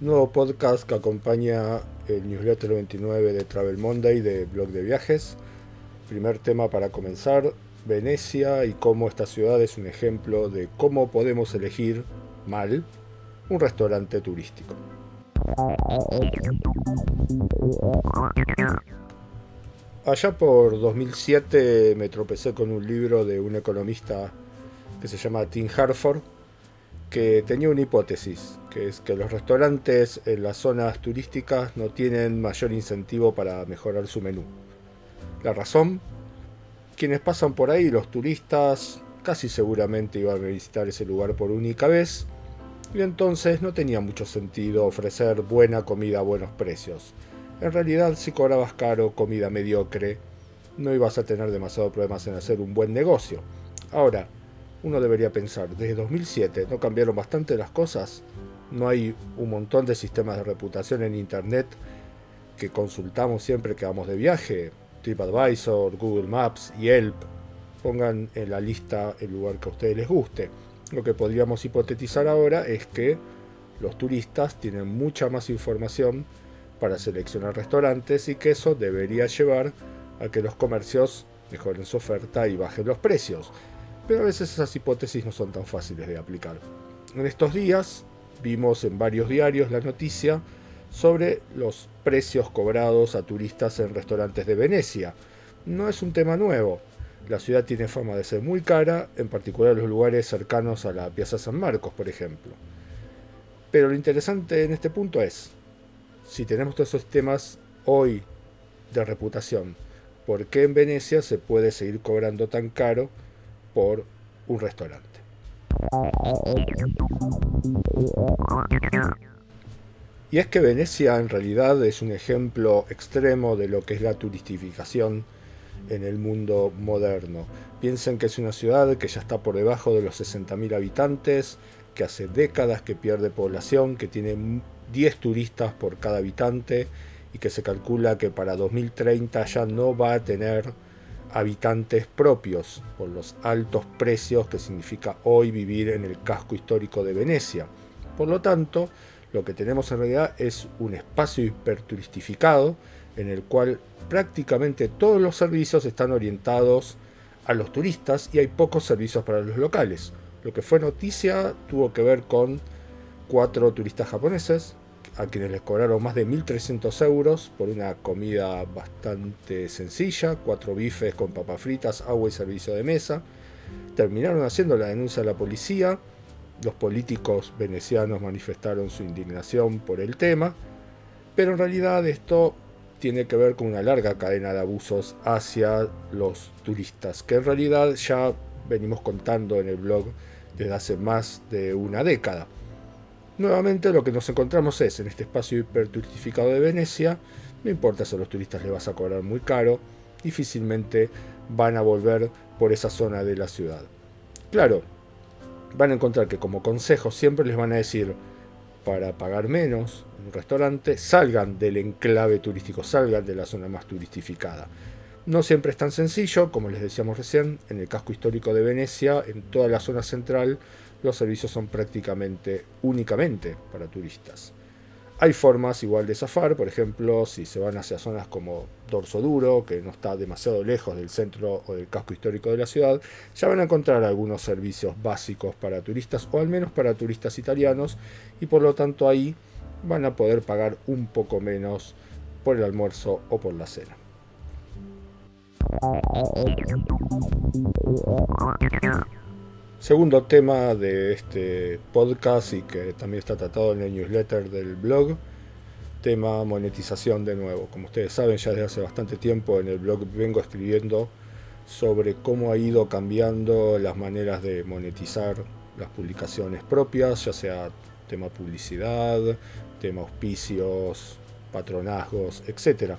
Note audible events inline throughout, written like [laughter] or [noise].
Nuevo podcast que acompaña el newsletter 29 de Travel Monday de blog de viajes. Primer tema para comenzar, Venecia y cómo esta ciudad es un ejemplo de cómo podemos elegir mal un restaurante turístico. Allá por 2007 me tropecé con un libro de un economista que se llama Tim Harford, que tenía una hipótesis, que es que los restaurantes en las zonas turísticas no tienen mayor incentivo para mejorar su menú. La razón, quienes pasan por ahí, los turistas, casi seguramente iban a visitar ese lugar por única vez, y entonces no tenía mucho sentido ofrecer buena comida a buenos precios. En realidad, si cobrabas caro comida mediocre, no ibas a tener demasiados problemas en hacer un buen negocio. Ahora, uno debería pensar, desde 2007 no cambiaron bastante las cosas, no hay un montón de sistemas de reputación en Internet que consultamos siempre que vamos de viaje, TripAdvisor, Google Maps, Yelp, pongan en la lista el lugar que a ustedes les guste. Lo que podríamos hipotetizar ahora es que los turistas tienen mucha más información para seleccionar restaurantes y que eso debería llevar a que los comercios mejoren su oferta y bajen los precios pero a veces esas hipótesis no son tan fáciles de aplicar. En estos días vimos en varios diarios la noticia sobre los precios cobrados a turistas en restaurantes de Venecia. No es un tema nuevo. La ciudad tiene fama de ser muy cara, en particular los lugares cercanos a la Piazza San Marcos, por ejemplo. Pero lo interesante en este punto es, si tenemos todos esos temas hoy de reputación, ¿por qué en Venecia se puede seguir cobrando tan caro por un restaurante. Y es que Venecia en realidad es un ejemplo extremo de lo que es la turistificación en el mundo moderno. Piensen que es una ciudad que ya está por debajo de los 60.000 habitantes, que hace décadas que pierde población, que tiene 10 turistas por cada habitante y que se calcula que para 2030 ya no va a tener habitantes propios por los altos precios que significa hoy vivir en el casco histórico de Venecia. Por lo tanto, lo que tenemos en realidad es un espacio hiperturistificado en el cual prácticamente todos los servicios están orientados a los turistas y hay pocos servicios para los locales. Lo que fue noticia tuvo que ver con cuatro turistas japoneses a quienes les cobraron más de 1.300 euros por una comida bastante sencilla, cuatro bifes con papas fritas, agua y servicio de mesa. Terminaron haciendo la denuncia a la policía, los políticos venecianos manifestaron su indignación por el tema, pero en realidad esto tiene que ver con una larga cadena de abusos hacia los turistas, que en realidad ya venimos contando en el blog desde hace más de una década. Nuevamente lo que nos encontramos es en este espacio hiperturistificado de Venecia, no importa si a los turistas les vas a cobrar muy caro, difícilmente van a volver por esa zona de la ciudad. Claro, van a encontrar que como consejo siempre les van a decir, para pagar menos en un restaurante, salgan del enclave turístico, salgan de la zona más turistificada. No siempre es tan sencillo, como les decíamos recién, en el casco histórico de Venecia, en toda la zona central, los servicios son prácticamente únicamente para turistas. Hay formas igual de zafar, por ejemplo, si se van hacia zonas como Dorso Duro, que no está demasiado lejos del centro o del casco histórico de la ciudad, ya van a encontrar algunos servicios básicos para turistas, o al menos para turistas italianos, y por lo tanto ahí van a poder pagar un poco menos por el almuerzo o por la cena. [laughs] Segundo tema de este podcast y que también está tratado en el newsletter del blog, tema monetización de nuevo. Como ustedes saben, ya desde hace bastante tiempo en el blog vengo escribiendo sobre cómo ha ido cambiando las maneras de monetizar las publicaciones propias, ya sea tema publicidad, tema auspicios, patronazgos, etc.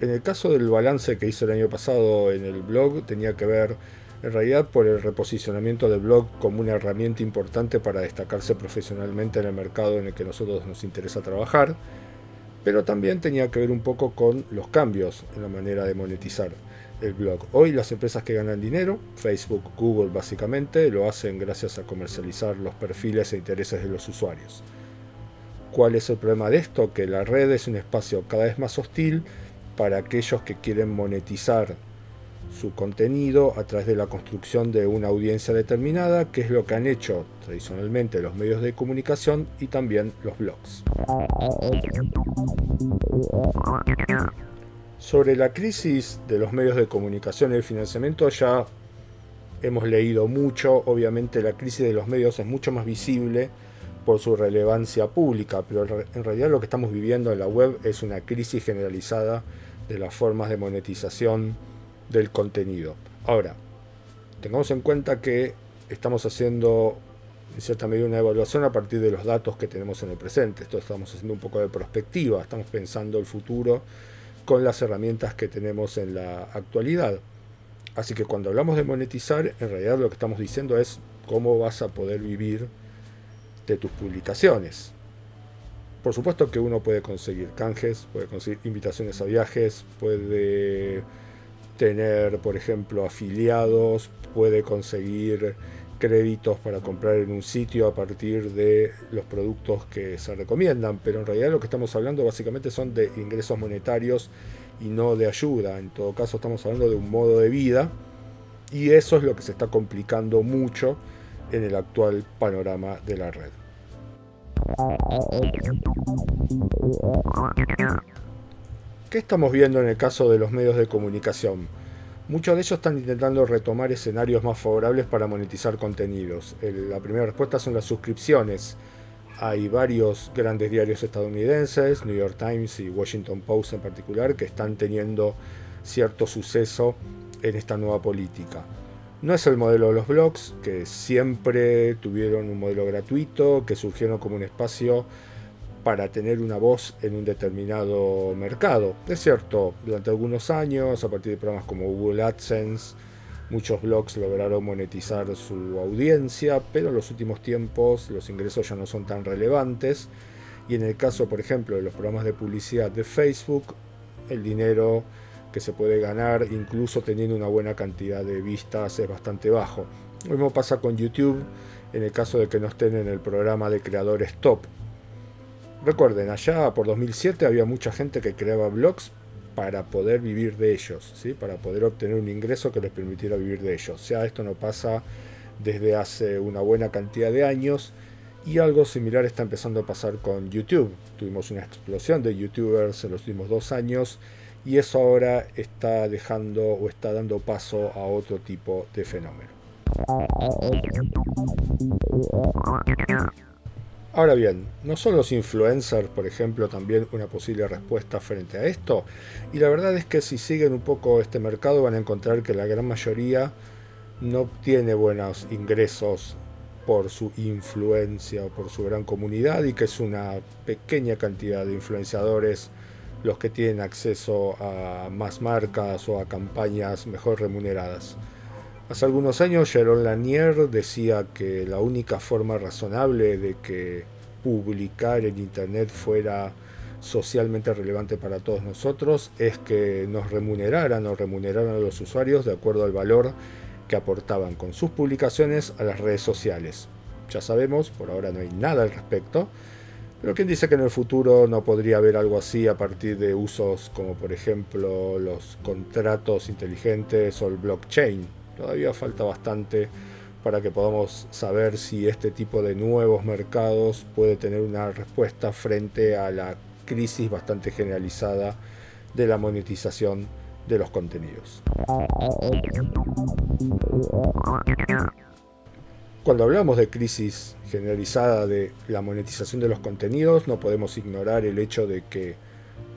En el caso del balance que hice el año pasado en el blog tenía que ver en realidad por el reposicionamiento del blog como una herramienta importante para destacarse profesionalmente en el mercado en el que nosotros nos interesa trabajar, pero también tenía que ver un poco con los cambios en la manera de monetizar. el blog. Hoy las empresas que ganan dinero, Facebook, Google básicamente, lo hacen gracias a comercializar los perfiles e intereses de los usuarios. ¿Cuál es el problema de esto? Que la red es un espacio cada vez más hostil para aquellos que quieren monetizar su contenido a través de la construcción de una audiencia determinada, que es lo que han hecho tradicionalmente los medios de comunicación y también los blogs. Sobre la crisis de los medios de comunicación y el financiamiento ya hemos leído mucho, obviamente la crisis de los medios es mucho más visible por su relevancia pública, pero en realidad lo que estamos viviendo en la web es una crisis generalizada de las formas de monetización del contenido. Ahora, tengamos en cuenta que estamos haciendo en cierta medida una evaluación a partir de los datos que tenemos en el presente. Esto estamos haciendo un poco de perspectiva, estamos pensando el futuro con las herramientas que tenemos en la actualidad. Así que cuando hablamos de monetizar, en realidad lo que estamos diciendo es cómo vas a poder vivir de tus publicaciones. Por supuesto que uno puede conseguir canjes, puede conseguir invitaciones a viajes, puede tener, por ejemplo, afiliados, puede conseguir créditos para comprar en un sitio a partir de los productos que se recomiendan, pero en realidad lo que estamos hablando básicamente son de ingresos monetarios y no de ayuda. En todo caso estamos hablando de un modo de vida y eso es lo que se está complicando mucho en el actual panorama de la red. ¿Qué estamos viendo en el caso de los medios de comunicación? Muchos de ellos están intentando retomar escenarios más favorables para monetizar contenidos. la primera respuesta son las suscripciones. Hay varios grandes diarios estadounidenses, New York Times y Washington Post en particular, que están teniendo cierto suceso en esta nueva política. No es el modelo de los blogs, que siempre tuvieron un modelo gratuito, que surgieron como un espacio para tener una voz en un determinado mercado. Es cierto, durante algunos años, a partir de programas como Google AdSense, muchos blogs lograron monetizar su audiencia, pero en los últimos tiempos los ingresos ya no son tan relevantes. Y en el caso, por ejemplo, de los programas de publicidad de Facebook, el dinero que se puede ganar, incluso teniendo una buena cantidad de vistas, es bastante bajo. Lo mismo pasa con YouTube, en el caso de que no estén en el programa de creadores top, Recuerden, allá por 2007 había mucha gente que creaba blogs para poder vivir de ellos, ¿sí? para poder obtener un ingreso que les permitiera vivir de ellos. O sea, esto no pasa desde hace una buena cantidad de años y algo similar está empezando a pasar con YouTube. Tuvimos una explosión de youtubers en los últimos dos años y eso ahora está dejando o está dando paso a otro tipo de fenómeno. Ahora bien, ¿no son los influencers, por ejemplo, también una posible respuesta frente a esto? Y la verdad es que si siguen un poco este mercado van a encontrar que la gran mayoría no obtiene buenos ingresos por su influencia o por su gran comunidad y que es una pequeña cantidad de influenciadores los que tienen acceso a más marcas o a campañas mejor remuneradas. Hace algunos años Sharon Lanier decía que la única forma razonable de que publicar en Internet fuera socialmente relevante para todos nosotros es que nos remuneraran o remuneraran a los usuarios de acuerdo al valor que aportaban con sus publicaciones a las redes sociales. Ya sabemos, por ahora no hay nada al respecto, pero quien dice que en el futuro no podría haber algo así a partir de usos como por ejemplo los contratos inteligentes o el blockchain. Todavía falta bastante para que podamos saber si este tipo de nuevos mercados puede tener una respuesta frente a la crisis bastante generalizada de la monetización de los contenidos. Cuando hablamos de crisis generalizada de la monetización de los contenidos, no podemos ignorar el hecho de que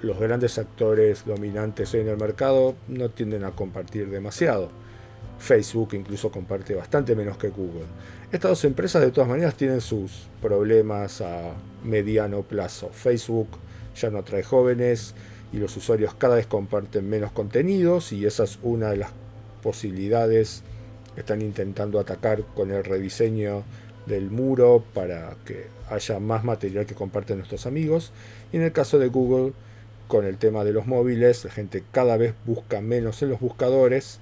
los grandes actores dominantes hoy en el mercado no tienden a compartir demasiado Facebook incluso comparte bastante menos que Google. Estas dos empresas de todas maneras tienen sus problemas a mediano plazo. Facebook ya no trae jóvenes y los usuarios cada vez comparten menos contenidos y esa es una de las posibilidades que están intentando atacar con el rediseño del muro para que haya más material que comparten nuestros amigos. Y en el caso de Google, con el tema de los móviles, la gente cada vez busca menos en los buscadores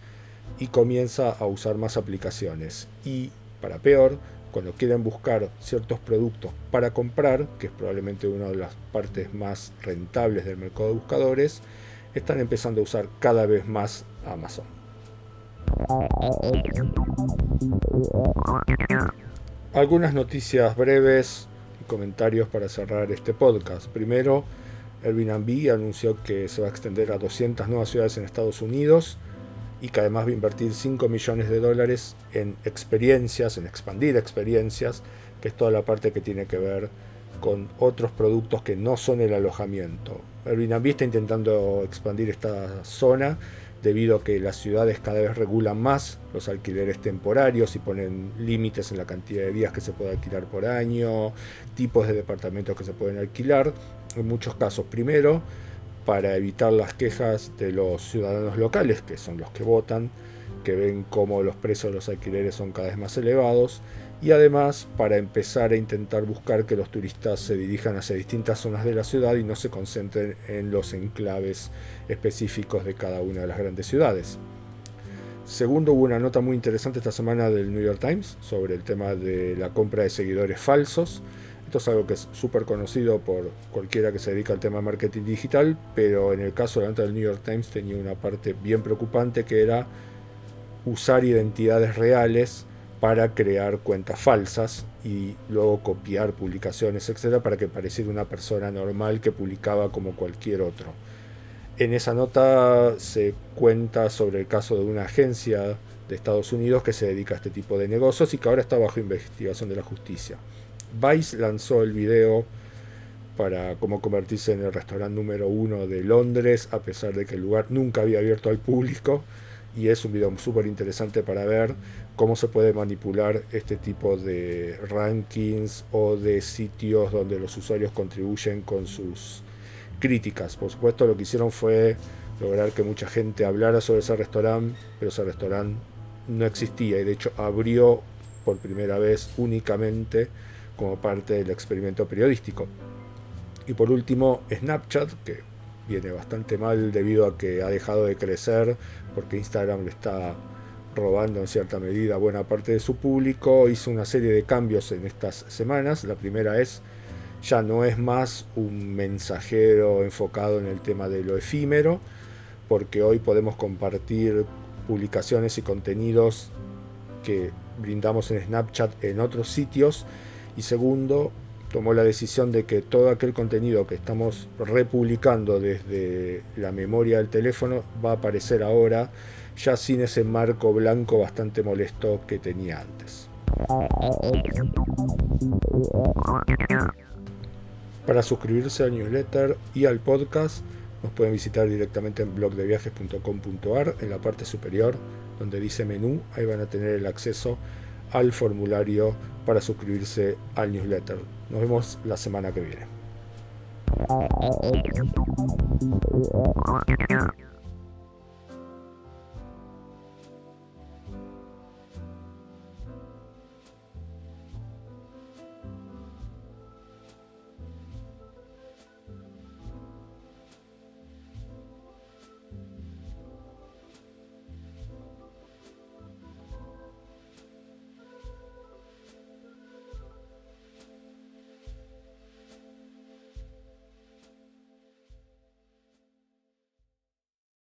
y comienza a usar más aplicaciones. Y para peor, cuando quieren buscar ciertos productos para comprar, que es probablemente una de las partes más rentables del mercado de buscadores, están empezando a usar cada vez más Amazon. Algunas noticias breves y comentarios para cerrar este podcast. Primero, Airbnb anunció que se va a extender a 200 nuevas ciudades en Estados Unidos y que además va a invertir 5 millones de dólares en experiencias, en expandir experiencias, que es toda la parte que tiene que ver con otros productos que no son el alojamiento. Airbnb está intentando expandir esta zona debido a que las ciudades cada vez regulan más los alquileres temporarios y ponen límites en la cantidad de días que se puede alquilar por año, tipos de departamentos que se pueden alquilar. En muchos casos, primero, para evitar las quejas de los ciudadanos locales, que son los que votan, que ven cómo los precios de los alquileres son cada vez más elevados, y además para empezar a intentar buscar que los turistas se dirijan hacia distintas zonas de la ciudad y no se concentren en los enclaves específicos de cada una de las grandes ciudades. Segundo, hubo una nota muy interesante esta semana del New York Times sobre el tema de la compra de seguidores falsos esto es algo que es súper conocido por cualquiera que se dedica al tema de marketing digital, pero en el caso de del New York Times tenía una parte bien preocupante que era usar identidades reales para crear cuentas falsas y luego copiar publicaciones, etcétera, para que pareciera una persona normal que publicaba como cualquier otro. En esa nota se cuenta sobre el caso de una agencia de Estados Unidos que se dedica a este tipo de negocios y que ahora está bajo investigación de la justicia. Vice lanzó el video para cómo convertirse en el restaurante número uno de Londres, a pesar de que el lugar nunca había abierto al público. Y es un video súper interesante para ver cómo se puede manipular este tipo de rankings o de sitios donde los usuarios contribuyen con sus críticas. Por supuesto, lo que hicieron fue lograr que mucha gente hablara sobre ese restaurante, pero ese restaurante no existía y de hecho abrió por primera vez únicamente como parte del experimento periodístico. Y por último, Snapchat, que viene bastante mal debido a que ha dejado de crecer porque Instagram le está robando en cierta medida buena parte de su público, hizo una serie de cambios en estas semanas. La primera es, ya no es más un mensajero enfocado en el tema de lo efímero, porque hoy podemos compartir publicaciones y contenidos que brindamos en Snapchat en otros sitios y segundo, tomó la decisión de que todo aquel contenido que estamos republicando desde la memoria del teléfono va a aparecer ahora ya sin ese marco blanco bastante molesto que tenía antes. Para suscribirse al newsletter y al podcast nos pueden visitar directamente en blogdeviajes.com.ar en la parte superior donde dice menú, ahí van a tener el acceso al formulario para suscribirse al newsletter. Nos vemos la semana que viene.